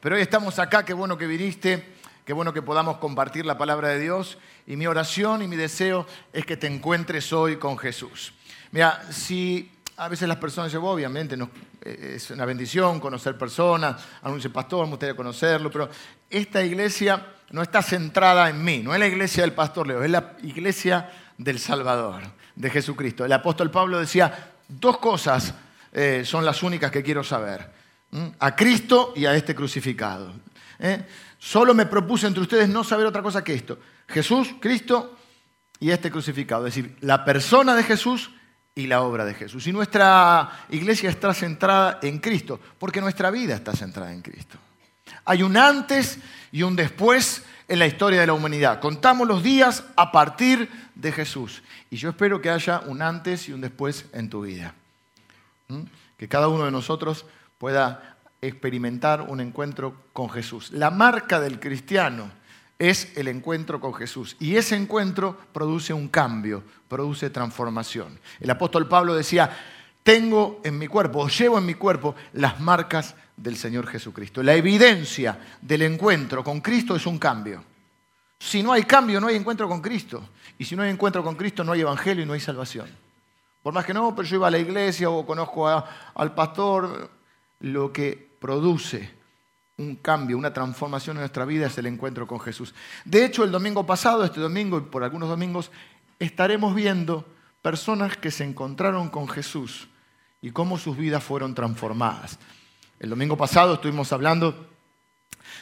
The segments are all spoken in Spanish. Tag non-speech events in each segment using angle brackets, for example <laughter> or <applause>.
Pero hoy estamos acá, qué bueno que viniste, qué bueno que podamos compartir la palabra de Dios. Y mi oración y mi deseo es que te encuentres hoy con Jesús. Mira, si a veces las personas dicen, obviamente eh, es una bendición conocer personas, anuncia pastor, me gustaría conocerlo, pero esta iglesia no está centrada en mí, no es la iglesia del pastor Leo, es la iglesia del Salvador, de Jesucristo. El apóstol Pablo decía, dos cosas eh, son las únicas que quiero saber, a Cristo y a este crucificado. ¿eh? Solo me propuse entre ustedes no saber otra cosa que esto, Jesús, Cristo y este crucificado, es decir, la persona de Jesús y la obra de Jesús. Y nuestra iglesia está centrada en Cristo, porque nuestra vida está centrada en Cristo. Hay un antes y un después en la historia de la humanidad. Contamos los días a partir de Jesús. Y yo espero que haya un antes y un después en tu vida. Que cada uno de nosotros pueda experimentar un encuentro con Jesús. La marca del cristiano es el encuentro con Jesús. Y ese encuentro produce un cambio, produce transformación. El apóstol Pablo decía, tengo en mi cuerpo, o llevo en mi cuerpo las marcas del Señor Jesucristo. La evidencia del encuentro con Cristo es un cambio. Si no hay cambio, no hay encuentro con Cristo. Y si no hay encuentro con Cristo, no hay evangelio y no hay salvación. Por más que no, pero yo iba a la iglesia o conozco al pastor, lo que produce un cambio, una transformación en nuestra vida es el encuentro con Jesús. De hecho, el domingo pasado, este domingo y por algunos domingos, estaremos viendo personas que se encontraron con Jesús y cómo sus vidas fueron transformadas. El domingo pasado estuvimos hablando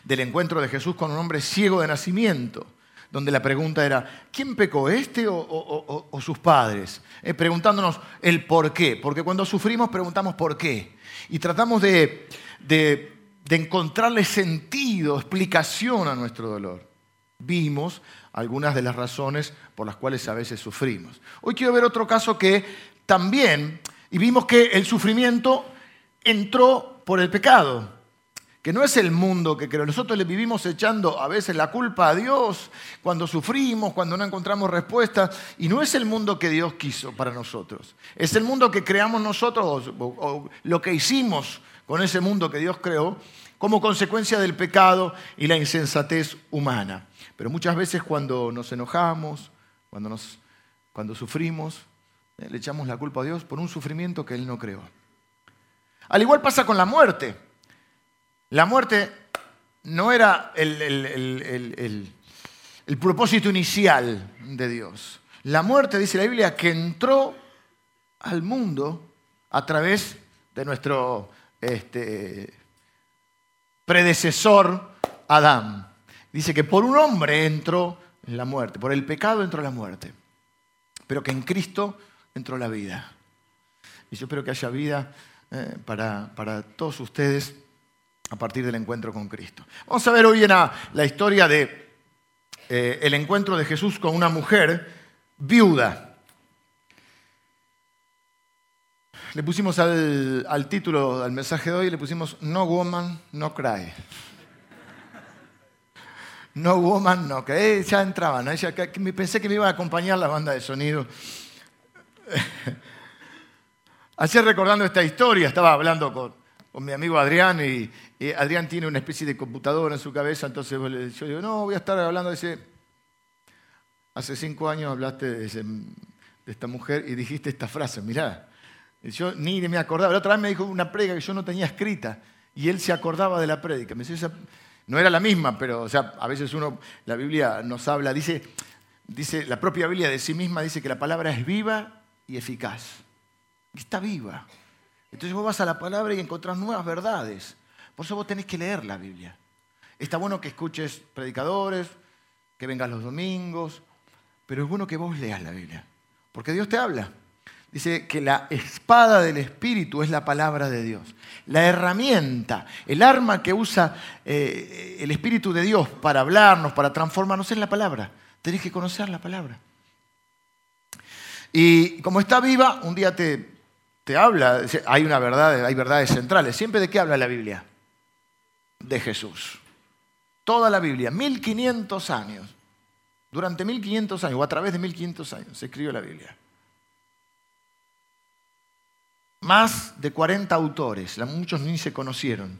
del encuentro de Jesús con un hombre ciego de nacimiento, donde la pregunta era, ¿quién pecó, este o, sus padres? Eh, preguntándonos el por qué, porque cuando sufrimos preguntamos por qué. Y tratamos de de encontrarle sentido, explicación a nuestro dolor. Vimos algunas de las razones por las cuales a veces sufrimos. Hoy quiero ver otro caso que también, y vimos que el sufrimiento entró por el pecado, que no es el mundo que. Nosotros le vivimos echando a veces la culpa a Dios cuando sufrimos, cuando no encontramos respuestas, y no es el mundo que Dios quiso para nosotros. Es el mundo que creamos nosotros o lo que hicimos con ese mundo que Dios creó como consecuencia del pecado y la insensatez humana. Pero muchas veces cuando nos enojamos, cuando, nos, cuando sufrimos, eh, le echamos la culpa a Dios por un sufrimiento que Él no creó. Al igual pasa con la muerte. La muerte no era el, propósito inicial de Dios. La muerte, dice la Biblia, que entró al mundo a través de nuestro este, predecesor Adán. Dice que por un hombre entró la muerte, por el pecado entró la muerte, pero que en Cristo entró la vida. Y yo espero que haya vida eh, para, todos ustedes a partir del encuentro con Cristo. Vamos a ver hoy en la, historia de eh, el encuentro de Jesús con una mujer viuda. le pusimos al, título, al mensaje de hoy, le pusimos No Woman, No Cry. No Woman, No Cry. Ya entraba, ¿no? pensé que me iba a acompañar la banda de sonido. <laughs> Ayer recordando esta historia, estaba hablando con, mi amigo Adrián y, Adrián tiene una especie de computadora en su cabeza, entonces yo digo, no, voy a estar hablando de ese... Hace cinco años hablaste de, esta mujer y dijiste esta frase, mirá, yo ni me acordaba. La otra vez me dijo una prédica que yo no tenía escrita y él se acordaba de la prédica. Me no era la misma, pero o sea, a veces uno, la Biblia nos habla, dice, dice, la propia Biblia de sí misma dice que la palabra es viva y eficaz. Está viva. Entonces vos vas a la palabra y encontrás nuevas verdades. Por eso vos tenés que leer la Biblia. Está bueno que escuches predicadores, que vengas los domingos, pero es bueno que vos leas la Biblia, porque Dios te habla. Dice que la espada del Espíritu es la palabra de Dios. La herramienta, el arma que usa eh, el Espíritu de Dios para hablarnos, para transformarnos, es la palabra. Tenés que conocer la palabra. Y como está viva, un día te, te habla, hay una verdad, hay verdades centrales. ¿Siempre de qué habla la Biblia? De Jesús. Toda la Biblia, 1500 años. Durante 1500 años, o a través de 1500 años, se escribió la Biblia. más de 40 autores, muchos ni se conocieron,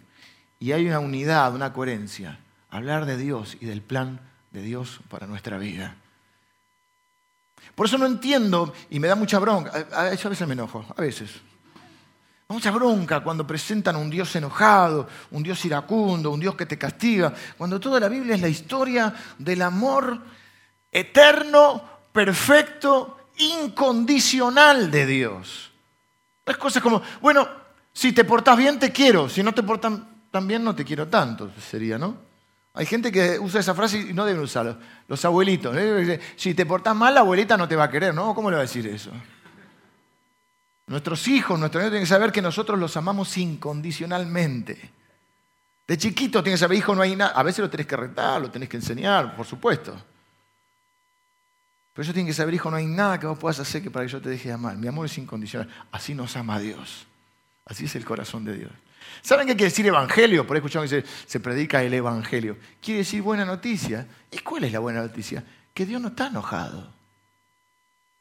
y hay una unidad, una coherencia. Hablar de Dios y del plan de Dios para nuestra vida. Por eso no entiendo y me da mucha bronca. A veces me enojo, a veces. Mucha bronca cuando presentan un Dios enojado, un Dios iracundo, un Dios que te castiga, cuando toda la Biblia es la historia del amor eterno, perfecto, incondicional de Dios. Es cosas como, bueno, si te portas bien te quiero, si no te portas tan bien no te quiero tanto, sería, ¿no? Hay gente que usa esa frase y no deben usarla. Los abuelitos. ¿eh? Si te portas mal, la abuelita no te va a querer, ¿no? ¿Cómo le va a decir eso? Nuestros hijos, nuestros niños tienen que saber que nosotros los amamos incondicionalmente. De chiquito tienen que saber, hijo, no hay nada. A veces lo tenés que retar, lo tenés que enseñar, por supuesto. Pero ellos tienen que saber, hijo, no hay nada que vos puedas hacer que para que yo te deje de amar. Mi amor es incondicional. Así nos ama Dios. Así es el corazón de Dios. ¿Saben qué quiere decir evangelio? Por ahí escuchamos que se, predica el evangelio. Quiere decir buena noticia. ¿Y cuál es la buena noticia? Que Dios no está enojado.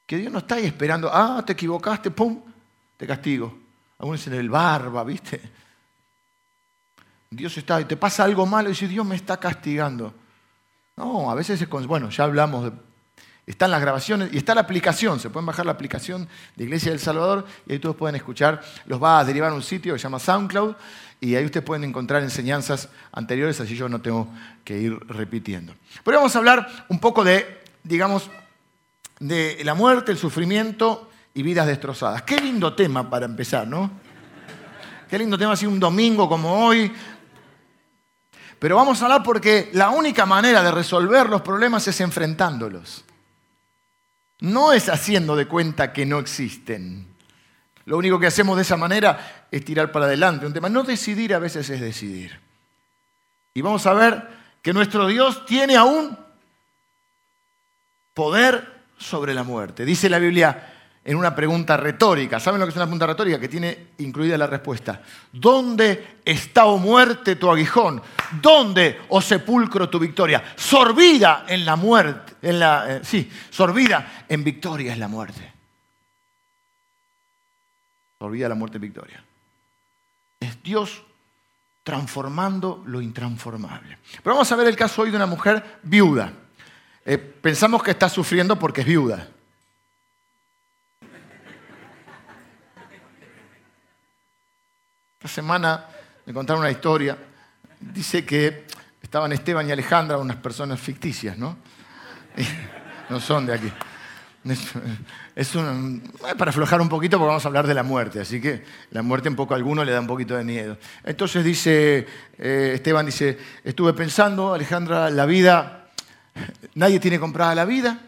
Que Dios no está ahí esperando, ah, te equivocaste, pum, te castigo. Algunos en el barba, ¿viste? Dios está, y te pasa algo malo y dice, Dios me está castigando. No, a veces es, bueno, ya hablamos de están las grabaciones y está la aplicación. Se pueden bajar la aplicación de Iglesia del Salvador y ahí todos pueden escuchar. Los va a derivar un sitio que se llama SoundCloud y ahí ustedes pueden encontrar enseñanzas anteriores, así yo no tengo que ir repitiendo. Pero vamos a hablar un poco de, digamos, de la muerte, el sufrimiento y vidas destrozadas. Qué lindo tema para empezar, ¿no? Qué lindo tema así un domingo como hoy. Pero vamos a hablar porque la única manera de resolver los problemas es enfrentándolos. No es haciendo de cuenta que no existen. Lo único que hacemos de esa manera es tirar para adelante un tema. No decidir a veces es decidir. Y vamos a ver que nuestro Dios tiene aún poder sobre la muerte. Dice la Biblia en una pregunta retórica. ¿Saben lo que es una pregunta retórica? Que tiene incluida la respuesta. ¿Dónde está, o muerte, tu aguijón? ¿Dónde, o sepulcro, tu victoria? Sorbida en la muerte, en la, eh, sí, sorbida en victoria es la muerte. Sorbida la muerte en victoria. Es Dios transformando lo intransformable. Pero vamos a ver el caso hoy de una mujer viuda. Eh, pensamos que está sufriendo porque es viuda. Esta semana me contaron una historia. Dice que estaban Esteban y Alejandra, unas personas ficticias, ¿no? <laughs> No son de aquí. Es para aflojar un poquito porque vamos a hablar de la muerte, así que la muerte un poco a alguno le da un poquito de miedo. Entonces dice, eh, Esteban dice, estuve pensando, Alejandra, la vida, nadie tiene comprada la vida,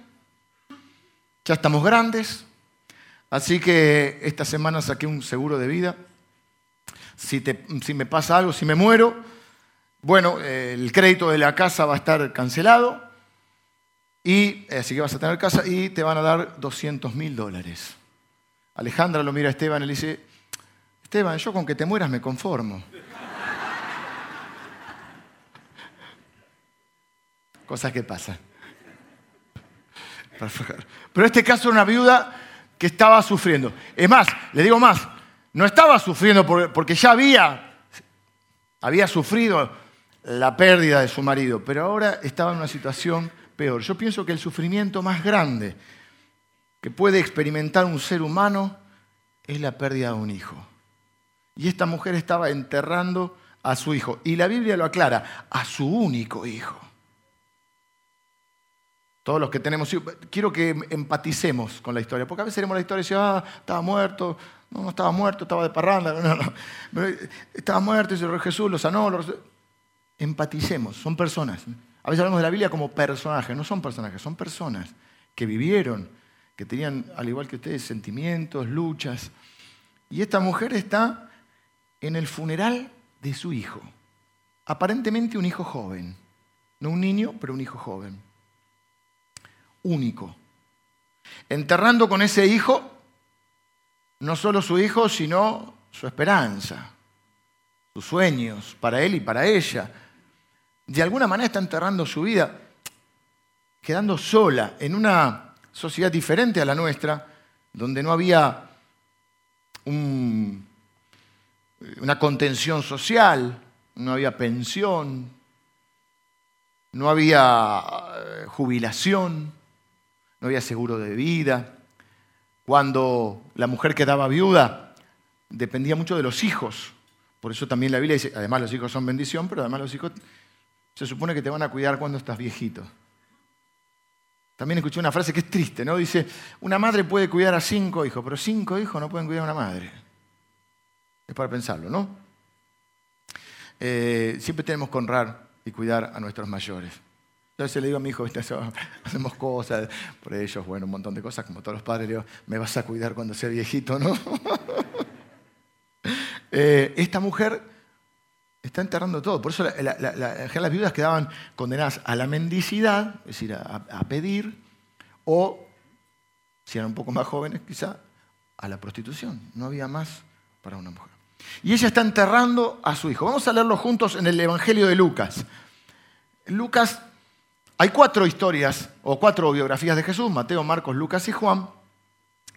ya estamos grandes, así que esta semana saqué un seguro de vida si, me pasa algo, si me muero, bueno, el crédito de la casa va a estar cancelado y así que vas a tener casa y te van a dar 200 mil dólares. Alejandra lo mira a Esteban y le dice, Esteban, yo con que te mueras me conformo. <laughs> Cosas que pasan. Pero este caso era una viuda que estaba sufriendo. Es más, le digo más, no estaba sufriendo porque ya había, había sufrido la pérdida de su marido, pero ahora estaba en una situación peor. Yo pienso que el sufrimiento más grande que puede experimentar un ser humano es la pérdida de un hijo. Y esta mujer estaba enterrando a su hijo. Y la Biblia lo aclara, a su único hijo. Todos los que tenemos quiero que empaticemos con la historia, porque a veces leemos la historia y decimos, ah, estaba muerto, no, no estaba muerto, estaba de parranda. <laughs> No, no. Estaba muerto, y Jesús lo sanó. Empaticemos, son personas. A veces hablamos de la Biblia como personajes, no son personajes, son personas que vivieron, que tenían, al igual que ustedes, sentimientos, luchas. Y esta mujer está en el funeral de su hijo. Aparentemente un hijo joven. No un niño, pero un hijo joven. Único. Enterrando con ese hijo no solo su hijo, sino su esperanza, sus sueños para él y para ella. De alguna manera está enterrando su vida, quedando sola en una sociedad diferente a la nuestra, donde no había una contención social, no había pensión, no había eh, jubilación, no había seguro de vida. Cuando la mujer quedaba viuda, dependía mucho de los hijos. Por eso también la Biblia dice, además los hijos son bendición, pero además los hijos se supone que te van a cuidar cuando estás viejito. También escuché una frase que es triste, ¿no? Dice, una madre puede cuidar a cinco hijos, pero cinco hijos no pueden cuidar a una madre. Es para pensarlo, ¿no? Eh, siempre tenemos que honrar y cuidar a nuestros mayores. Entonces le digo a mi hijo, <laughs> hacemos cosas por ellos, bueno, un montón de cosas, como todos los padres, le digo, me vas a cuidar cuando sea viejito, ¿no? <laughs> Eh, esta mujer está enterrando todo. Por eso las viudas quedaban condenadas a la mendicidad, es decir, a, pedir, o, si eran un poco más jóvenes, quizá, a la prostitución. No había más para una mujer. Y ella está enterrando a su hijo. Vamos a leerlo juntos en el Evangelio de Lucas. Lucas hay cuatro historias o cuatro biografías de Jesús, Mateo, Marcos, Lucas y Juan.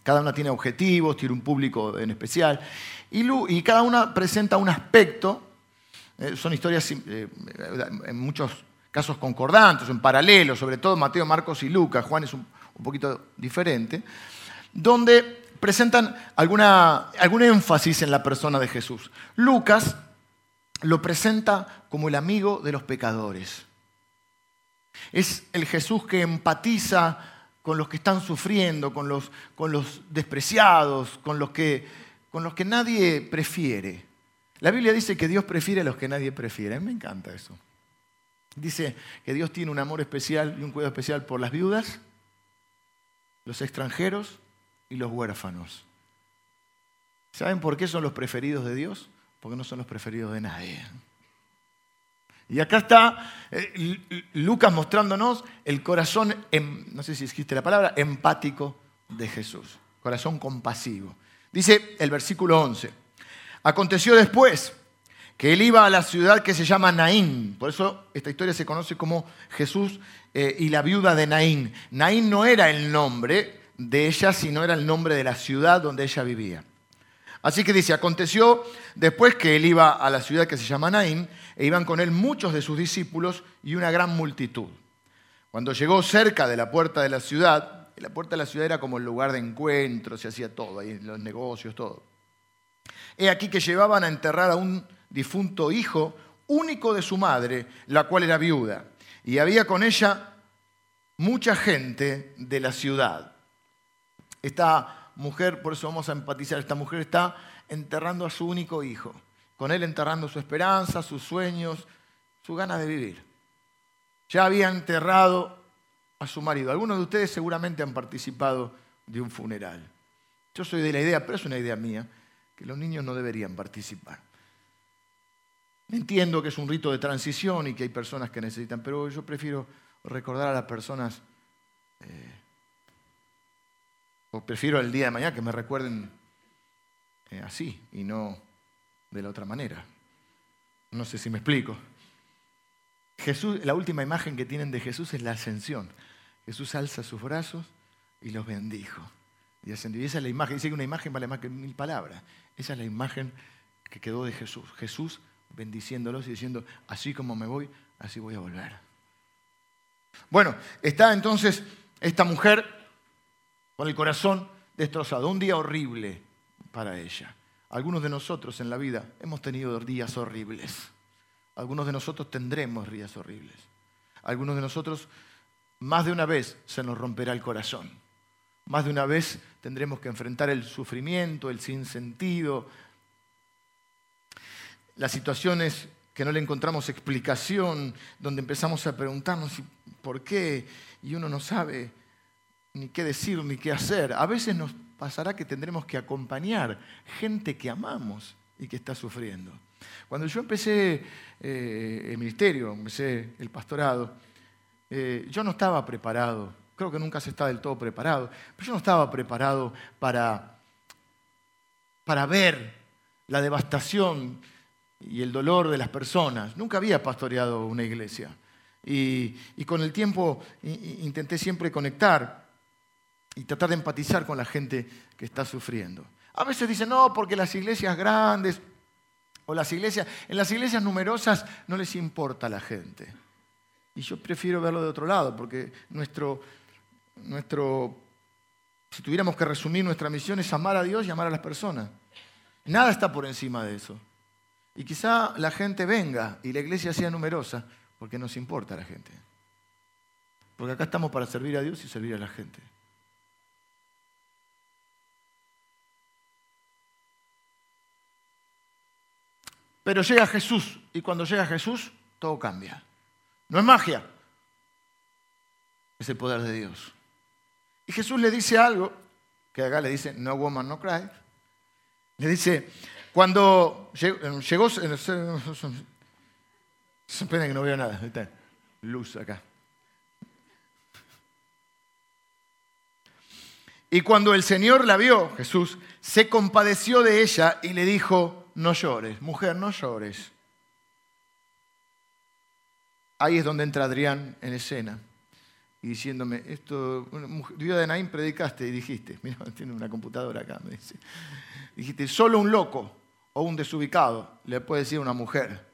Cada una tiene objetivos, tiene un público en especial. Y, cada una presenta un aspecto. Eh, son historias eh, en muchos casos concordantes, en paralelo, sobre todo Mateo, Marcos y Lucas. Juan es un, poquito diferente. Donde presentan algún énfasis en la persona de Jesús. Lucas lo presenta como el amigo de los pecadores. Es el Jesús que empatiza con los que están sufriendo, con los, con los despreciados, con los, que, con los que nadie prefiere. La Biblia dice que Dios prefiere a los que nadie prefiere. A mí me encanta eso. Dice que Dios tiene un amor especial y un cuidado especial por las viudas, los extranjeros y los huérfanos. ¿Saben por qué son los preferidos de Dios? Porque no son los preferidos de nadie. Y acá está eh, Lucas mostrándonos el corazón, em, no sé si existe la palabra, empático de Jesús. Corazón compasivo. Dice el versículo 11. Aconteció después que él iba a la ciudad que se llama Naín. Por eso esta historia se conoce como Jesús eh, y la viuda de Naín. Naín no era el nombre de ella, sino era el nombre de la ciudad donde ella vivía. Así que dice, aconteció después que él iba a la ciudad que se llama Naín, e iban con él muchos de sus discípulos y una gran multitud. Cuando llegó cerca de la puerta de la ciudad, la puerta de la ciudad era como el lugar de encuentro, se hacía todo, ahí los negocios, todo. He aquí que llevaban a enterrar a un difunto hijo, único de su madre, la cual era viuda, y había con ella mucha gente de la ciudad. Esta mujer, por eso vamos a empatizar, esta mujer está enterrando a su único hijo con él enterrando su esperanza, sus sueños, su ganas de vivir. Ya había enterrado a su marido. Algunos de ustedes seguramente han participado de un funeral. Yo soy de la idea, pero es una idea mía, que los niños no deberían participar. Entiendo que es un rito de transición y que hay personas que necesitan, pero yo prefiero recordar a las personas, eh, o prefiero el día de mañana que me recuerden eh, así y no de la otra manera. No sé si me explico. Jesús, la última imagen que tienen de Jesús es la ascensión. Jesús alza sus brazos y los bendijo. Y ascendió. Y esa es la imagen, dice que una imagen vale más que mil palabras. Esa es la imagen que quedó de Jesús. Jesús bendiciéndolos y diciendo, así como me voy, así voy a volver. Bueno, está entonces esta mujer con el corazón destrozado. Un día horrible para ella. Algunos de nosotros en la vida hemos tenido días horribles. Algunos de nosotros tendremos días horribles. Algunos de nosotros más de una vez se nos romperá el corazón. Más de una vez tendremos que enfrentar el sufrimiento, el sinsentido, las situaciones que no le encontramos explicación, donde empezamos a preguntarnos por qué y uno no sabe ni qué decir ni qué hacer. A veces nos pasará que tendremos que acompañar gente que amamos y que está sufriendo. Cuando yo empecé eh, el ministerio, empecé el pastorado, eh, yo no estaba preparado, creo que nunca se está del todo preparado, pero yo no estaba preparado para, para ver la devastación y el dolor de las personas. Nunca había pastoreado una iglesia. Y, y con el tiempo intenté siempre conectar y tratar de empatizar con la gente que está sufriendo. A veces dicen, no, porque las iglesias grandes, O las iglesias, en las iglesias numerosas no les importa la gente. Y yo prefiero verlo de otro lado, porque nuestro, nuestro, si tuviéramos que resumir nuestra misión es amar a Dios y amar a las personas. Nada está por encima de eso. Y quizá la gente venga y la iglesia sea numerosa, porque nos importa a la gente. Porque acá estamos para servir a Dios y servir a la gente. Pero llega Jesús y cuando llega Jesús todo cambia. No es magia, es el poder de Dios. Y Jesús le dice algo, que acá le dice, no woman, no cry. Le dice, cuando llegó, esperen que no veo nada, luz acá. Y cuando el Señor la vio, Jesús, se compadeció de ella y le dijo, no llores, mujer, no llores. Ahí es donde entra Adrián en escena y diciéndome, esto, de Naín predicaste y dijiste, <laughs> mira, tiene una computadora acá, me dice, dijiste, solo un loco o un desubicado le puede decir a una mujer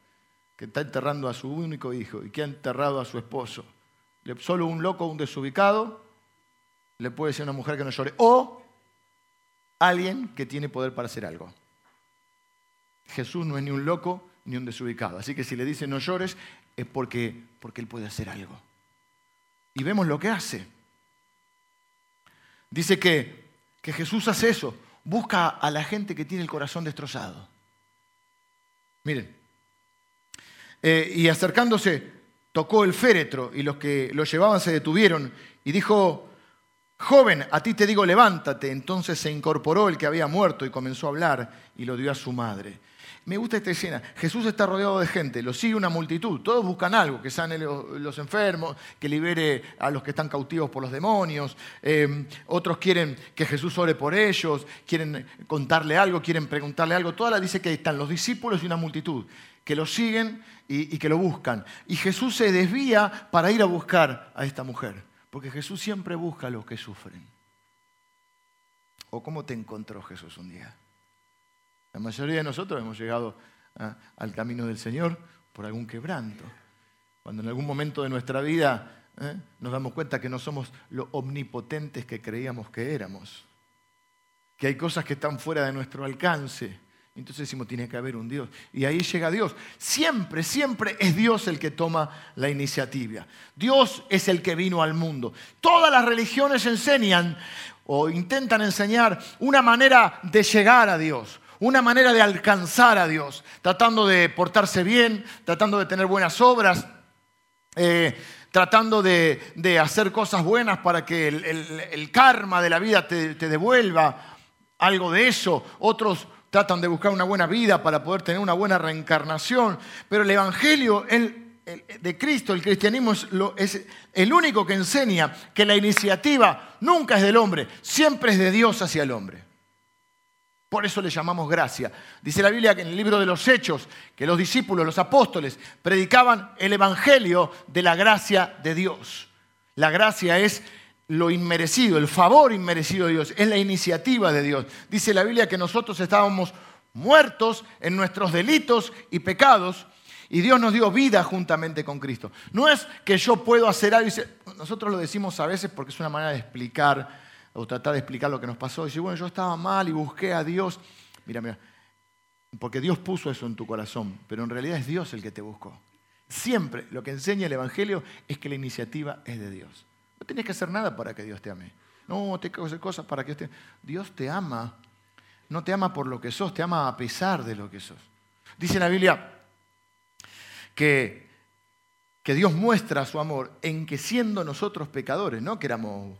que está enterrando a su único hijo y que ha enterrado a su esposo, solo un loco o un desubicado le puede decir a una mujer que no llore. O alguien que tiene poder para hacer algo. Jesús no es ni un loco ni un desubicado. Así que si le dice no llores es porque, porque Él puede hacer algo. Y vemos lo que hace. Dice que, que Jesús hace eso. Busca a la gente que tiene el corazón destrozado. Miren. Eh, y acercándose, tocó el féretro y los que lo llevaban se detuvieron y dijo, Joven, a ti te digo, levántate. Entonces se incorporó el que había muerto y comenzó a hablar y lo dio a su madre. Me gusta esta escena. Jesús está rodeado de gente, lo sigue una multitud. Todos buscan algo, que sane los enfermos, que libere a los que están cautivos por los demonios. Em, otros quieren que Jesús ore por ellos, quieren contarle algo, quieren preguntarle algo. Toda la dice que están los discípulos y una multitud que lo siguen y que lo buscan. Y Jesús se desvía para ir a buscar a esta mujer. Porque Jesús siempre busca a los que sufren. ¿O cómo te encontró Jesús un día? La mayoría de nosotros hemos llegado al camino del Señor por algún quebranto. Cuando en algún momento de nuestra vida ¿eh? nos damos cuenta que no somos lo omnipotentes que creíamos que éramos. Que hay cosas que están fuera de nuestro alcance entonces decimos, tiene que haber un Dios. Y ahí llega Dios. Siempre, siempre es Dios el que toma la iniciativa. Dios es el que vino al mundo. Todas las religiones enseñan o intentan enseñar una manera de llegar a Dios, una manera de alcanzar a Dios, tratando de portarse bien, tratando de tener buenas obras. Eh, tratando de, hacer cosas buenas para que el, karma de la vida te, te devuelva algo de eso. Otros tratan de buscar una buena vida para poder tener una buena reencarnación, pero el Evangelio de Cristo, el cristianismo es, es el único que enseña que la iniciativa nunca es del hombre, siempre es de Dios hacia el hombre. Por eso le llamamos gracia. Dice la Biblia que en el libro de los Hechos, que los discípulos, los apóstoles, predicaban el Evangelio de la gracia de Dios. La gracia es lo inmerecido, el favor inmerecido de Dios, es la iniciativa de Dios. Dice la Biblia que nosotros estábamos muertos en nuestros delitos y pecados y Dios nos dio vida juntamente con Cristo. No es que yo puedo hacer algo, nosotros lo decimos a veces porque es una manera de explicar o tratar de explicar lo que nos pasó. Dice, bueno, yo estaba mal y busqué a Dios. Mira, mira, porque Dios puso eso en tu corazón, pero en realidad es Dios el que te buscó. Siempre lo que enseña el Evangelio es que la iniciativa es de Dios. Tienes que hacer nada para que Dios te ame. No, tienes que hacer cosas para que Dios te Dios te ama. No te ama por lo que sos, te ama a pesar de lo que sos. Dice la Biblia que, que Dios muestra su amor en que siendo nosotros pecadores, no que éramos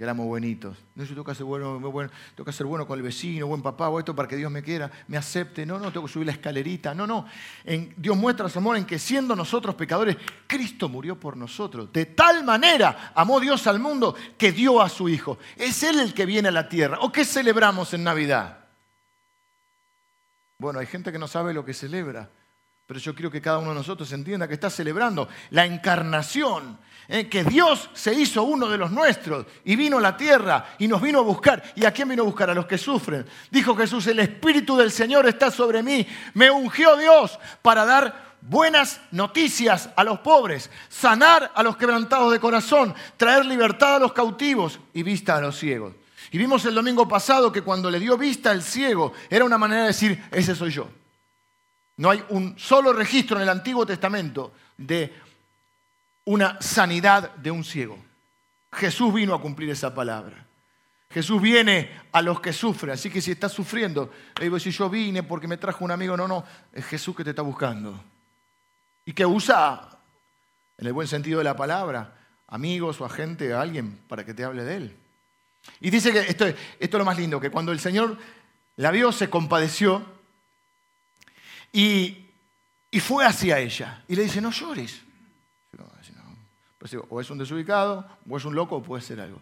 que éramos buenitos. No, yo tengo que ser bueno, que ser bueno con el vecino, buen papá, o esto para que Dios me quiera, me acepte. No, no, tengo que subir la escalerita. No, no. Dios muestra su amor en que siendo nosotros pecadores, Cristo murió por nosotros. De tal manera amó Dios al mundo que dio a su Hijo. Es Él el que viene a la tierra. ¿O qué celebramos en Navidad? Bueno, hay gente que no sabe lo que celebra pero yo quiero que cada uno de nosotros entienda que está celebrando la encarnación, ¿eh? que Dios se hizo uno de los nuestros y vino a la tierra y nos vino a buscar. ¿Y a quién vino a buscar? A los que sufren. Dijo Jesús, el Espíritu del Señor está sobre mí. Me ungió Dios para dar buenas noticias a los pobres, sanar a los quebrantados de corazón, traer libertad a los cautivos y vista a los ciegos. Y vimos el domingo pasado que cuando le dio vista al ciego era una manera de decir, ese soy yo. No hay un solo registro en el Antiguo Testamento de una sanidad de un ciego. Jesús vino a cumplir esa palabra. Jesús viene a los que sufren. Así que si estás sufriendo, si yo vine porque me trajo un amigo, no, no, es Jesús que te está buscando. Y que usa, en el buen sentido de la palabra, amigos o a gente, a alguien, para que te hable de él. Y dice que esto, esto es lo más lindo, que cuando el Señor la vio, se compadeció y, fue hacia ella y le dice, no llores. Pues o es un desubicado, o es un loco, o puede ser algo.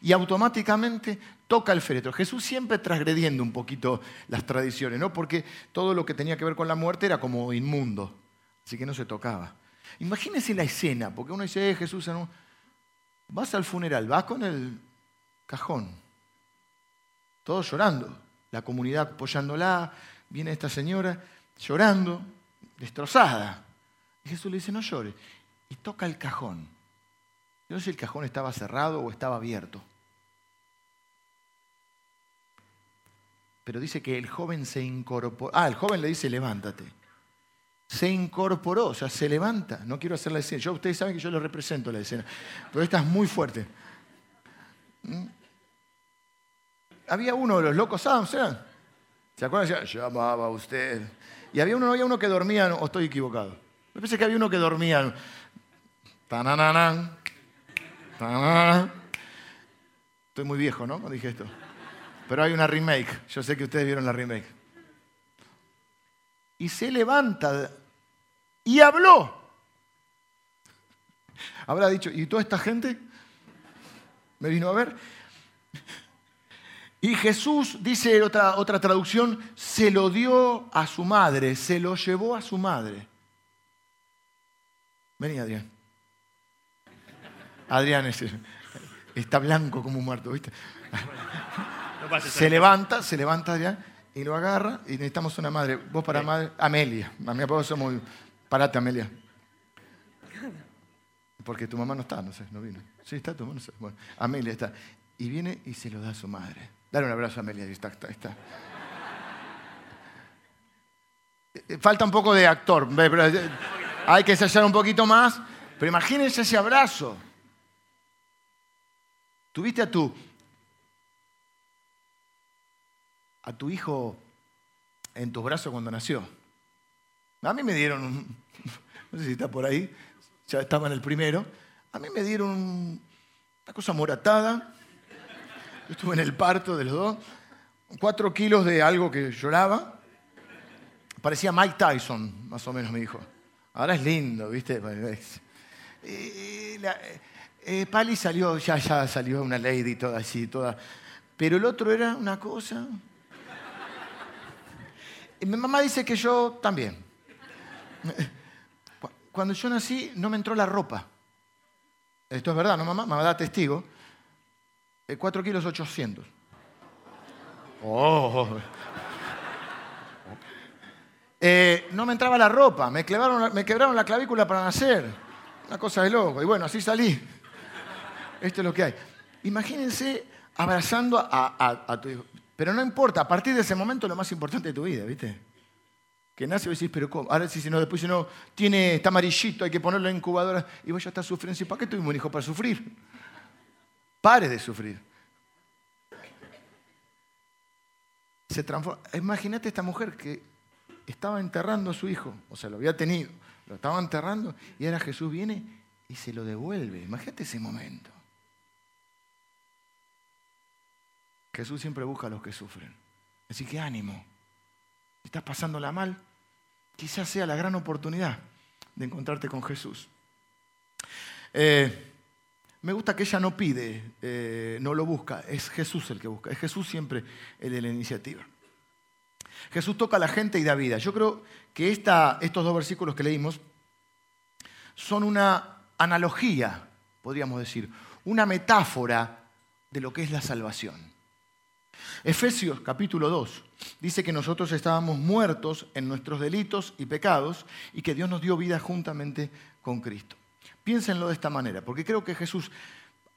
Y automáticamente toca el féretro. Jesús siempre transgrediendo un poquito las tradiciones, ¿no? Porque todo lo que tenía que ver con la muerte era como inmundo, así que no se tocaba. Imagínense la escena, porque uno dice, eh, Jesús, vas al funeral, vas con el cajón, todos llorando, la comunidad apoyándola, viene esta señora, llorando, destrozada. Y Jesús le dice, no llores. Y toca el cajón. Yo no sé si el cajón estaba cerrado o estaba abierto. Pero dice que el joven se incorporó. Ah, el joven le dice, levántate. Se incorporó, o sea, se levanta. No quiero hacer la escena. Yo, ustedes saben que yo lo represento la escena. Pero esta es muy fuerte. ¿Mm? Había uno de los locos Adams, ¿Se acuerdan? Llamaba usted. Y había uno, había uno que dormía, o estoy equivocado. Me parece que había uno que dormía. Estoy muy viejo, ¿no? Cuando dije esto. Pero hay una remake. Yo sé que ustedes vieron la remake. Y se levanta y habló. Habrá dicho, ¿y toda esta gente me vino a ver? Y Jesús, dice otra, otra traducción, se lo dio a su madre, se lo llevó a su madre. Vení, Adrián. Adrián está blanco como un muerto, ¿viste? se levanta, se levanta Adrián y lo agarra y necesitamos una madre. Vos para madre, Amelia. A mi papá somos... Parate, Amelia. Porque tu mamá no está, no sé, no vino. Sí, está tu mamá, no sé. Bueno, Amelia está. Y viene y se lo da a su madre. Dale un abrazo a Amelia. Está, eh, Falta un poco de actor. Eh, hay que ensayar un poquito más. Pero imagínense ese abrazo. Tuviste a tu, a tu hijo en tus brazos cuando nació. A mí me dieron, un, <laughs> no sé si está por ahí, ya estaba en el primero. A mí me dieron una cosa moratada, yo estuve en el parto de los dos, cuatro kilos de algo que lloraba. Parecía Mike Tyson, más o menos, me dijo. Ahora es lindo, ¿viste? Eh, Pali salió, ya, ya salió una lady toda así, toda. Pero el otro era una cosa. Mi mamá dice que yo también. Cuando yo nací no me entró la ropa. Esto es verdad, ¿no, mamá? Mamá da testigo. 4 kilos 800. Oh. Eh, no me entraba la ropa, me, me quebraron la clavícula para nacer. Una cosa de loco. Y bueno, así salí. Esto es lo que hay. Imagínense abrazando a, tu hijo. Pero no importa, a partir de ese momento lo más importante de tu vida, ¿viste? Que nace y decís, pero ¿cómo? Ahora si no, después si no, tiene, está amarillito, hay que ponerlo en incubadora. Y vos ya estás sufriendo. ¿Para qué tuvimos un hijo? Para sufrir. Pare de sufrir. Se transforma. Imagínate esta mujer que estaba enterrando a su hijo, o sea, lo había tenido, lo estaba enterrando y ahora Jesús viene y se lo devuelve. Imagínate ese momento. Jesús siempre busca a los que sufren. Así que ánimo. Si estás pasándola mal, quizás sea la gran oportunidad de encontrarte con Jesús. Eh, me gusta que ella no pide, eh, no lo busca, es Jesús el que busca, es Jesús siempre el de la iniciativa. Jesús toca a la gente y da vida. Yo creo que estos dos versículos que leímos son una analogía, podríamos decir, una metáfora de lo que es la salvación. Efesios capítulo 2 dice que nosotros estábamos muertos en nuestros delitos y pecados y que Dios nos dio vida juntamente con Cristo. Piénsenlo de esta manera, porque creo que Jesús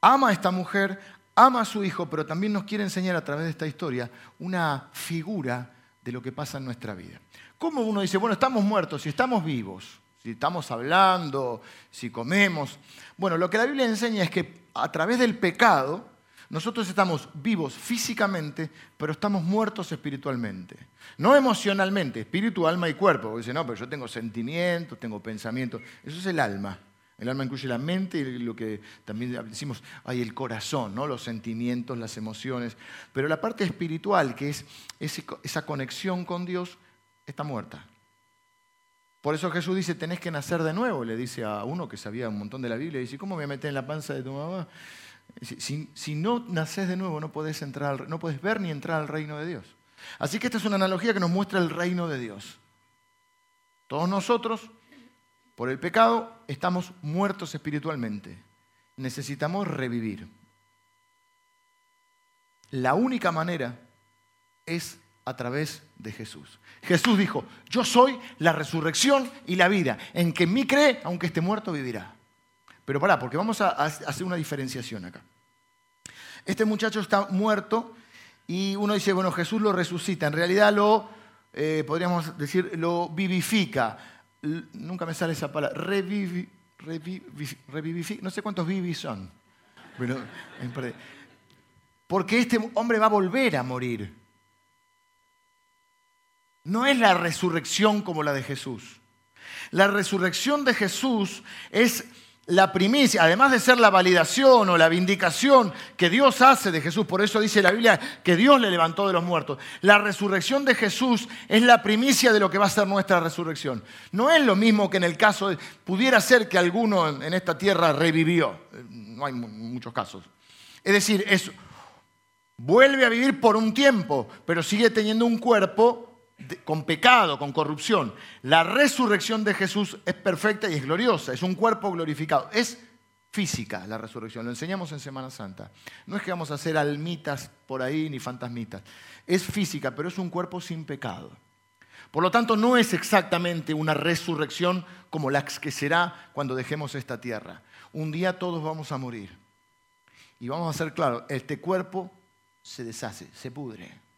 ama a esta mujer, ama a su hijo, pero también nos quiere enseñar a través de esta historia una figura de lo que pasa en nuestra vida. ¿Cómo uno dice, bueno, estamos muertos, si estamos vivos, si estamos hablando, si comemos? Bueno, lo que la Biblia enseña es que a través del pecado nosotros estamos vivos físicamente, pero estamos muertos espiritualmente. No emocionalmente, espíritu, alma y cuerpo. Porque dice, no, pero yo tengo sentimientos, tengo pensamientos. Eso es el alma. El alma incluye la mente y lo que también decimos, hay el corazón, ¿no? los sentimientos, las emociones. Pero la parte espiritual, que es esa conexión con Dios, está muerta. Por eso Jesús dice, tenés que nacer de nuevo, le dice a uno que sabía un montón de la Biblia, dice, ¿cómo me metes en la panza de tu mamá? Si, no naces de nuevo, no puedes entrar, no puedes ver ni entrar al reino de Dios. Así que esta es una analogía que nos muestra el reino de Dios. Todos nosotros por el pecado estamos muertos espiritualmente. Necesitamos revivir. La única manera es a través de Jesús. Jesús dijo, yo soy la resurrección y la vida. En que en mí cree, aunque esté muerto, vivirá. Pero pará, porque vamos a hacer una diferenciación acá. Este muchacho está muerto y uno dice, bueno, Jesús lo resucita. En realidad lo, eh, podríamos decir, lo vivifica nunca me sale esa palabra, revivi, no sé cuántos vivis son. porque este hombre va a volver a morir. No es la resurrección como la de Jesús. La resurrección de Jesús es la primicia, además de ser la validación o la vindicación que Dios hace de Jesús, por eso dice la Biblia que Dios le levantó de los muertos, la resurrección de Jesús es la primicia de lo que va a ser nuestra resurrección. No es lo mismo que en el caso de, pudiera ser que alguno en esta tierra revivió, no hay muchos casos. Es decir, vuelve a vivir por un tiempo, pero sigue teniendo un cuerpo con pecado, con corrupción. La resurrección de Jesús es perfecta y es gloriosa, es un cuerpo glorificado. Es física la resurrección, lo enseñamos en Semana Santa. No es que vamos a hacer almitas por ahí ni fantasmitas. Es física, pero es un cuerpo sin pecado. Por lo tanto, no es exactamente una resurrección como la que será cuando dejemos esta tierra. Un día todos vamos a morir. Y vamos a ser claros, este cuerpo se deshace, se pudre.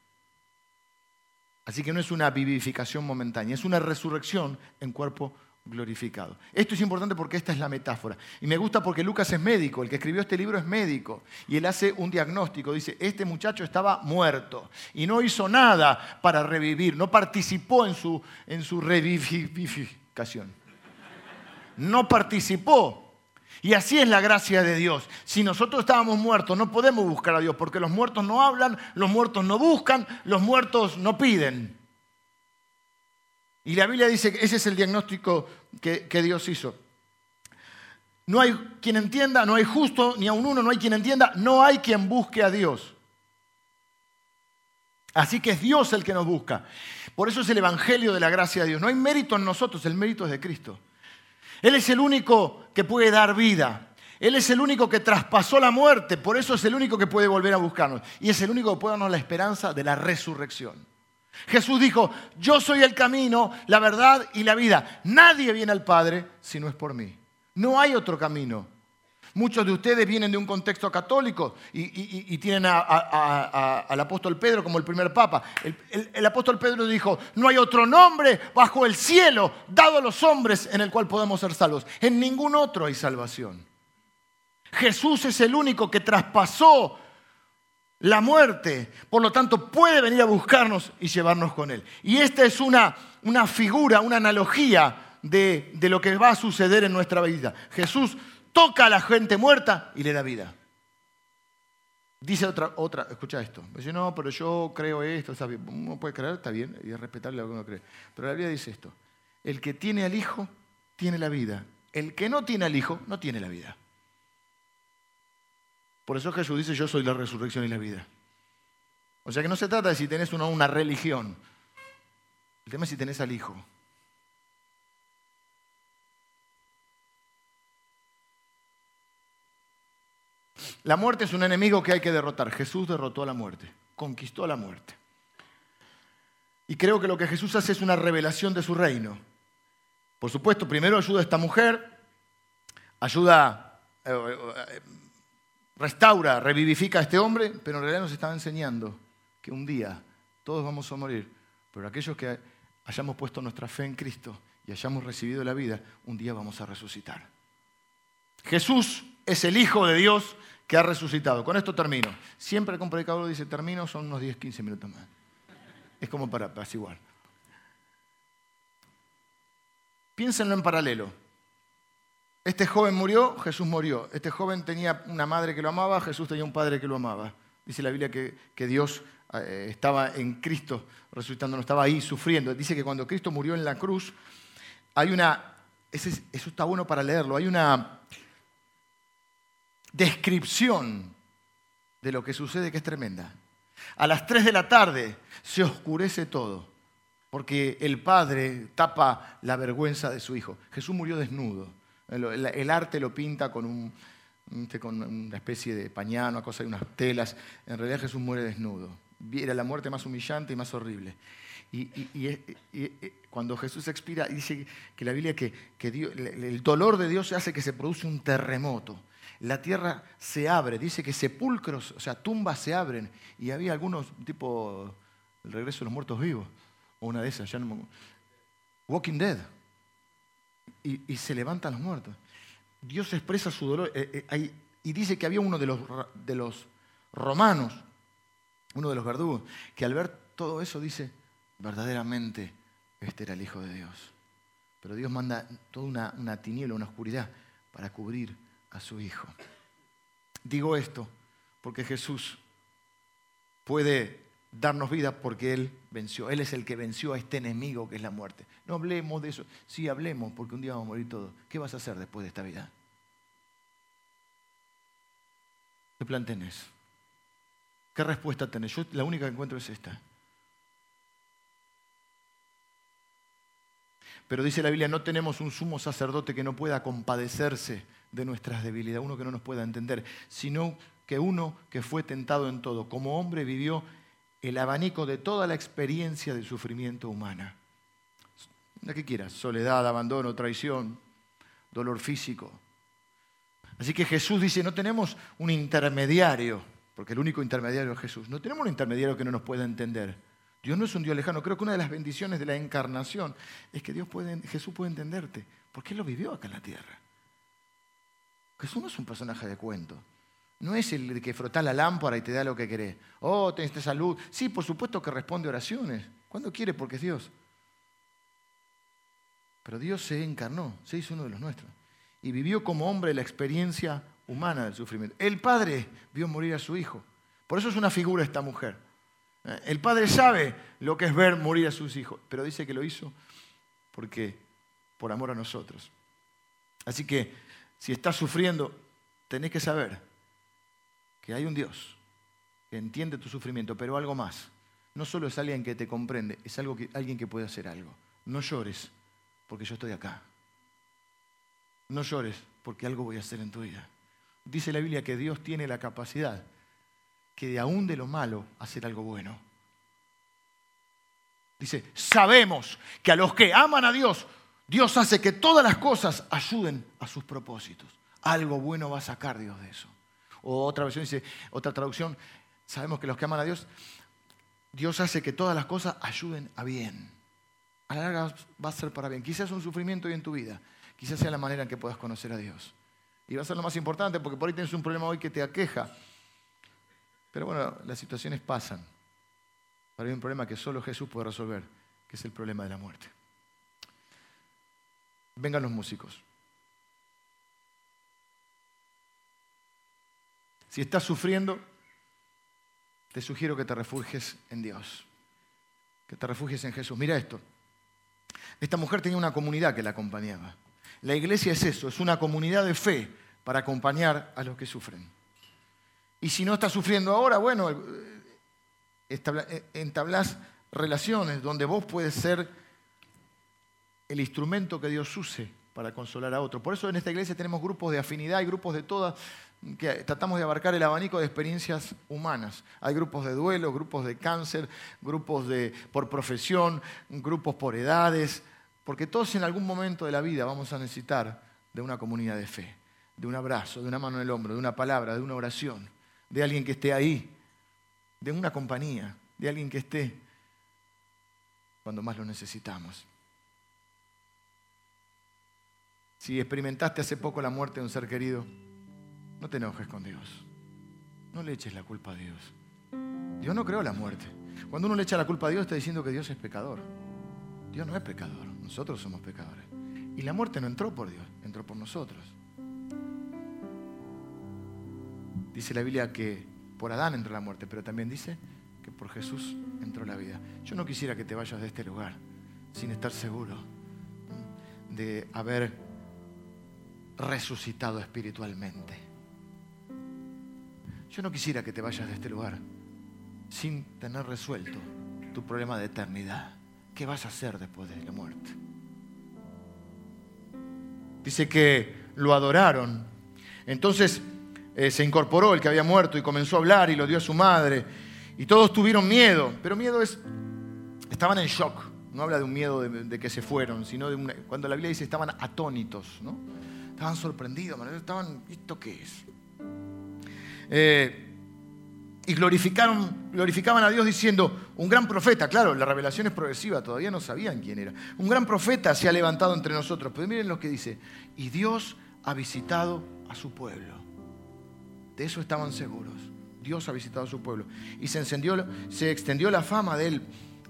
Así que no es una vivificación momentánea, es una resurrección en cuerpo glorificado. Esto es importante porque esta es la metáfora. Y me gusta porque Lucas es médico, el que escribió este libro es médico. Y él hace un diagnóstico, dice, este muchacho estaba muerto y no hizo nada para revivir, no participó en su, en su revivificación. No participó. Y así es la gracia de Dios. Si nosotros estábamos muertos, no podemos buscar a Dios, porque los muertos no hablan, los muertos no buscan, los muertos no piden. Y la Biblia dice que ese es el diagnóstico que, Dios hizo. No hay quien entienda, no hay justo, ni aun uno, no hay quien entienda, no hay quien busque a Dios. Así que es Dios el que nos busca. Por eso es el Evangelio de la gracia de Dios. No hay mérito en nosotros, el mérito es de Cristo. Él es el único que puede dar vida. Él es el único que traspasó la muerte, por eso es el único que puede volver a buscarnos. Y es el único que puede darnos la esperanza de la resurrección. Jesús dijo, yo soy el camino, la verdad y la vida. Nadie viene al Padre si no es por mí. No hay otro camino. Muchos de ustedes vienen de un contexto católico y, tienen al apóstol Pedro como el primer papa. El, apóstol Pedro dijo, no hay otro nombre bajo el cielo dado a los hombres en el cual podemos ser salvos. En ningún otro hay salvación. Jesús es el único que traspasó la muerte, por lo tanto puede venir a buscarnos y llevarnos con Él. Y esta es una, una figura, una analogía de, de lo que va a suceder en nuestra vida. Jesús toca a la gente muerta y le da vida. Dice otra, otra, escucha esto. Dice, no, pero yo creo esto, está bien. Uno puede creer, está bien, y es respetable lo que uno cree. Pero la Biblia dice esto. El que tiene al Hijo, tiene la vida. El que no tiene al Hijo, no tiene la vida. Por eso Jesús dice, yo soy la resurrección y la vida. O sea que no se trata de si tenés una, una religión. El tema es si tenés al Hijo. La muerte es un enemigo que hay que derrotar. Jesús derrotó a la muerte, conquistó a la muerte. Y creo que lo que Jesús hace es una revelación de su reino. Por supuesto, primero ayuda a esta mujer, ayuda, eh, eh, restaura, revivifica a este hombre, pero en realidad nos estaba enseñando que un día todos vamos a morir, pero aquellos que hayamos puesto nuestra fe en Cristo y hayamos recibido la vida, un día vamos a resucitar. Jesús es el Hijo de Dios que ha resucitado. Con esto termino. Siempre que un predicador dice termino, son unos 10, 15 minutos más. Es como para apaciguar. Piénsenlo en paralelo. Este joven murió, Jesús murió. Este joven tenía una madre que lo amaba, Jesús tenía un padre que lo amaba. Dice la Biblia que, Dios eh, estaba en Cristo resucitando, no estaba ahí sufriendo. Dice que cuando Cristo murió en la cruz, hay una, eso está bueno para leerlo, hay una descripción de lo que sucede que es tremenda. A las 3 de la tarde se oscurece todo, porque el padre tapa la vergüenza de su hijo. Jesús murió desnudo. El, arte lo pinta con, un, con una especie de pañano, una cosa de unas telas. En realidad Jesús muere desnudo. Era la muerte más humillante y más horrible. Y, cuando Jesús expira, dice que la Biblia que, el dolor de Dios hace que se produce un terremoto la tierra se abre, dice que sepulcros, o sea, tumbas se abren, y había algunos, tipo el regreso de los muertos vivos, o una de esas, ya no Walking Dead, y, se levantan los muertos. Dios expresa su dolor, eh, eh, y dice que había uno de los, de los romanos, uno de los verdugos, que al ver todo eso dice, verdaderamente este era el Hijo de Dios. Pero Dios manda toda una, una tiniebla, una oscuridad para cubrir a su Hijo. Digo esto porque Jesús puede darnos vida porque Él venció. Él es el que venció a este enemigo que es la muerte. No hablemos de eso. Sí, hablemos porque un día vamos a morir todos. ¿Qué vas a hacer después de esta vida? ¿Qué plan tenés? ¿Qué respuesta tenés? Yo la única que encuentro es esta. Pero dice la Biblia, no tenemos un sumo sacerdote que no pueda compadecerse de nuestras debilidades, uno que no nos pueda entender, sino que uno que fue tentado en todo, como hombre vivió el abanico de toda la experiencia del sufrimiento humana. La que quieras, soledad, abandono, traición, dolor físico. Así que Jesús dice, no tenemos un intermediario, porque el único intermediario es Jesús, no tenemos un intermediario que no nos pueda entender. Dios no es un Dios lejano. Creo que una de las bendiciones de la encarnación es que Dios puede, Jesús puede entenderte, porque Él lo vivió acá en la tierra. Jesús no es un personaje de cuento. No es el que frota la lámpara y te da lo que querés. Oh, tenés salud. Sí, por supuesto que responde oraciones. Cuando quiere, porque es Dios. Pero Dios se encarnó, se hizo uno de los nuestros. Y vivió como hombre la experiencia humana del sufrimiento. El padre vio morir a su hijo. Por eso es una figura esta mujer. El padre sabe lo que es ver morir a sus hijos, pero dice que lo hizo porque por amor a nosotros. Así que si estás sufriendo, tenés que saber que hay un Dios que entiende tu sufrimiento, pero algo más. No solo es alguien que te comprende, es algo que, alguien que puede hacer algo. No llores porque yo estoy acá. No llores porque algo voy a hacer en tu vida. Dice la Biblia que Dios tiene la capacidad que de aún de lo malo hacer algo bueno. Dice, sabemos que a los que aman a Dios, Dios hace que todas las cosas ayuden a sus propósitos. Algo bueno va a sacar Dios de eso. O otra versión dice, otra traducción, sabemos que los que aman a Dios, Dios hace que todas las cosas ayuden a bien. A la larga va a ser para bien. Quizás un sufrimiento hoy en tu vida, quizás sea la manera en que puedas conocer a Dios. Y va a ser lo más importante porque por ahí tienes un problema hoy que te aqueja. Pero bueno, las situaciones pasan. Pero hay un problema que solo Jesús puede resolver, que es el problema de la muerte. Vengan los músicos. Si estás sufriendo, te sugiero que te refugies en Dios, que te refugies en Jesús. Mira esto. Esta mujer tenía una comunidad que la acompañaba. La iglesia es eso, es una comunidad de fe para acompañar a los que sufren. Y si no estás sufriendo ahora, bueno, eh, eh, entablás relaciones donde vos puedes ser el instrumento que Dios use para consolar a otro. Por eso en esta iglesia tenemos grupos de afinidad y grupos de todas, que tratamos de abarcar el abanico de experiencias humanas. Hay grupos de duelo, grupos de cáncer, grupos de, por profesión, grupos por edades, porque todos en algún momento de la vida vamos a necesitar de una comunidad de fe, de un abrazo, de una mano en el hombro, de una palabra, de una oración, de alguien que esté ahí, de una compañía, de alguien que esté cuando más lo necesitamos. Si experimentaste hace poco la muerte de un ser querido, no te enojes con Dios. No le eches la culpa a Dios. Dios no creó la muerte. Cuando uno le echa la culpa a Dios, está diciendo que Dios es pecador. Dios no es pecador, nosotros somos pecadores. Y la muerte no entró por Dios, entró por nosotros. Dice la Biblia que por Adán entró la muerte, pero también dice que por Jesús entró la vida. Yo no quisiera que te vayas de este lugar sin estar seguro de haber resucitado espiritualmente. Yo no quisiera que te vayas de este lugar sin tener resuelto tu problema de eternidad. ¿Qué vas a hacer después de la muerte? Dice que lo adoraron. Entonces eh, se incorporó el que había muerto y comenzó a hablar y lo dio a su madre. Y todos tuvieron miedo, pero miedo es, estaban en shock. No habla de un miedo de, que se fueron, sino de cuando la Biblia dice estaban atónitos, ¿no? Estaban sorprendidos, estaban, ¿esto qué es? Eh, y glorificaron, glorificaban a Dios diciendo, un gran profeta, claro, la revelación es progresiva, todavía no sabían quién era. Un gran profeta se ha levantado entre nosotros. Pero miren lo que dice, y Dios ha visitado a su pueblo. De eso estaban seguros. Dios ha visitado a su pueblo. Y se, encendió, se extendió la fama de él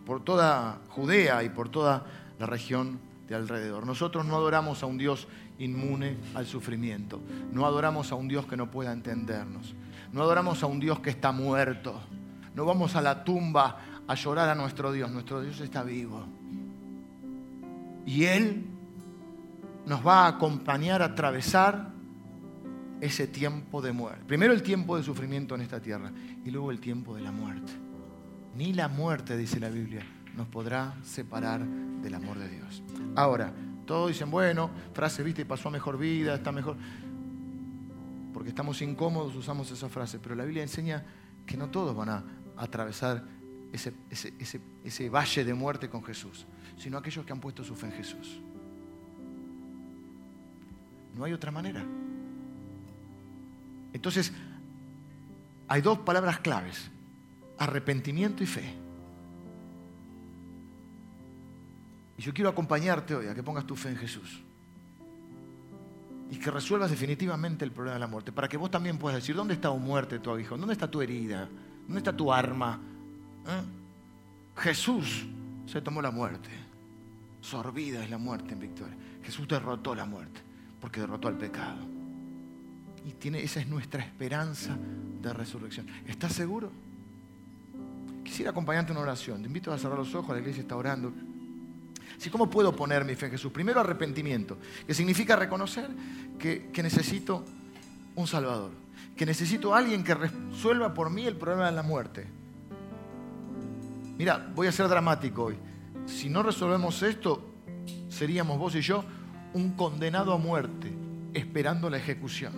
por toda Judea y por toda la región de alrededor. Nosotros no adoramos a un Dios inmune al sufrimiento. No adoramos a un Dios que no pueda entendernos. No adoramos a un Dios que está muerto. No vamos a la tumba a llorar a nuestro Dios. Nuestro Dios está vivo. Y Él nos va a acompañar a atravesar ese tiempo de muerte. Primero el tiempo de sufrimiento en esta tierra y luego el tiempo de la muerte. Ni la muerte, dice la Biblia, nos podrá separar del amor de Dios. Ahora, todos dicen, bueno, frase, viste, pasó a mejor vida, está mejor. Porque estamos incómodos, usamos esa frase, pero la Biblia enseña que no todos van a atravesar ese, ese valle de muerte con Jesús, sino aquellos que han puesto su fe en Jesús. No hay otra manera. Entonces, hay dos palabras claves, arrepentimiento y fe. Y yo quiero acompañarte hoy a que pongas tu fe en Jesús. Y que resuelvas definitivamente el problema de la muerte. Para que vos también puedas decir, ¿dónde está tu muerte, tu hijo? ¿Dónde está tu herida? ¿Dónde está tu arma? ¿Eh? Jesús se tomó la muerte. Sorbida es la muerte en victoria. Jesús derrotó la muerte porque derrotó al pecado. Y tiene, esa es nuestra esperanza de resurrección. ¿Estás seguro? Quisiera acompañarte en una oración. Te invito a cerrar los ojos, la iglesia está orando. ¿Cómo puedo poner mi fe en Jesús? Primero arrepentimiento, que significa reconocer que, necesito un Salvador, que necesito a alguien que resuelva por mí el problema de la muerte. Mira, voy a ser dramático hoy. Si no resolvemos esto, seríamos vos y yo un condenado a muerte, esperando la ejecución.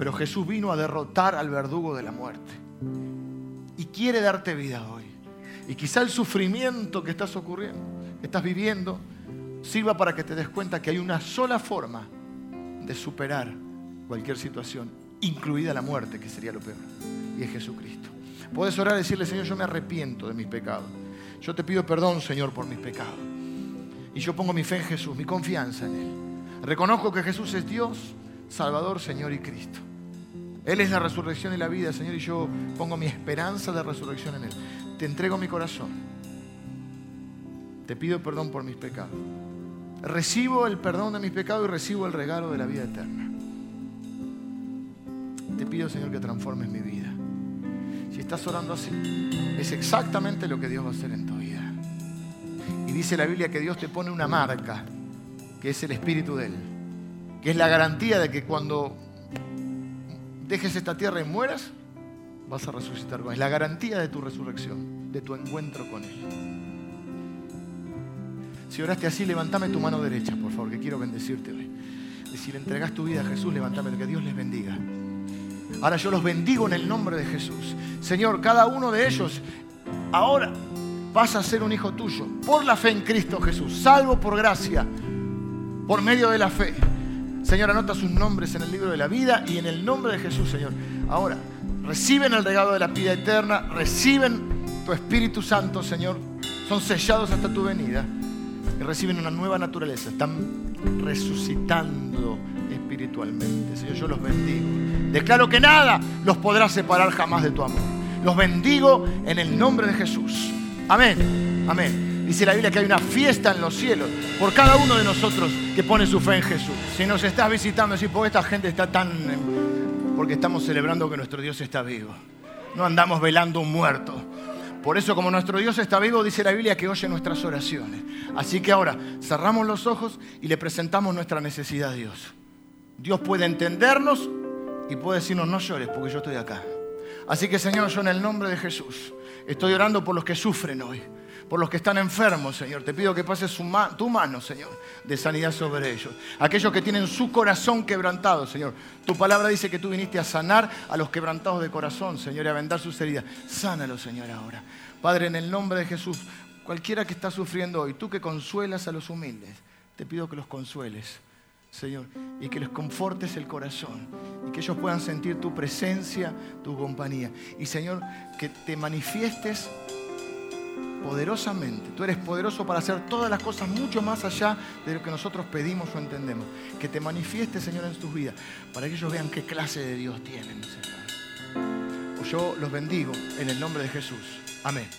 Pero Jesús vino a derrotar al verdugo de la muerte y quiere darte vida hoy. Y quizá el sufrimiento que estás ocurriendo estás viviendo sirva para que te des cuenta que hay una sola forma de superar cualquier situación, incluida la muerte, que sería lo peor, y es Jesucristo. Puedes orar y decirle, Señor, yo me arrepiento de mis pecados. Yo te pido perdón, Señor, por mis pecados. Y yo pongo mi fe en Jesús, mi confianza en Él. Reconozco que Jesús es Dios, Salvador, Señor y Cristo. Él es la resurrección y la vida, Señor, y yo pongo mi esperanza de resurrección en Él. Te entrego mi corazón te pido perdón por mis pecados. Recibo el perdón de mis pecados y recibo el regalo de la vida eterna. Te pido, Señor, que transformes mi vida. Si estás orando así, es exactamente lo que Dios va a hacer en tu vida. Y dice la Biblia que Dios te pone una marca, que es el Espíritu de Él, que es la garantía de que cuando dejes esta tierra y mueras, vas a resucitar. Es la garantía de tu resurrección. de tu encuentro con Él. Si oraste así, levántame tu mano derecha, por favor, que quiero bendecirte hoy. Y si le entregas tu vida a Jesús, levántame, que Dios les bendiga. Ahora yo los bendigo en el nombre de Jesús. Señor, cada uno de ellos ahora vas a ser un hijo tuyo por la fe en Cristo Jesús, salvo por gracia, por medio de la fe. Señor, anota sus nombres en el libro de la vida y en el nombre de Jesús, Señor. Ahora, reciben el regalo de la vida eterna, reciben tu Espíritu Santo, Señor. Son sellados hasta tu venida y reciben una nueva naturaleza. Están resucitando espiritualmente. Señor, yo los bendigo. Declaro que nada los podrá separar jamás de tu amor. Los bendigo en el nombre de Jesús. Amén. Amén. Dice la Biblia que hay una fiesta en los cielos por cada uno de nosotros que pone su fe en Jesús. Si nos estás visitando, decir, ¿por esta gente está tan... Porque estamos celebrando que nuestro Dios está vivo. No andamos velando un muerto. Por eso, como nuestro Dios está vivo, dice la Biblia que oye nuestras oraciones. Así que ahora cerramos los ojos y le presentamos nuestra necesidad a Dios. Dios puede entendernos y puede decirnos, no llores porque yo estoy acá. Así que Señor, yo en el nombre de Jesús estoy orando por los que sufren hoy, por los que están enfermos, Señor. Te pido que pases tu mano, Señor, de sanidad sobre ellos. Aquellos que tienen su corazón quebrantado, Señor. Tu palabra dice que tú viniste a sanar a los quebrantados de corazón, Señor, y a vendar sus heridas. Sánalos, Señor, ahora. Padre, en el nombre de Jesús, cualquiera que está sufriendo hoy, tú que consuelas a los humildes, te pido que los consueles Señor, y que les confortes el corazón y que ellos puedan sentir tu presencia, tu compañía. Y Señor, que te manifiestes poderosamente. Tú eres poderoso para hacer todas las cosas mucho más allá de lo que nosotros pedimos o entendemos. Que te manifiestes, Señor, en tus vidas, para que ellos vean qué clase de Dios tienen, Señor. Yo los bendigo en el nombre de Jesús. Amén.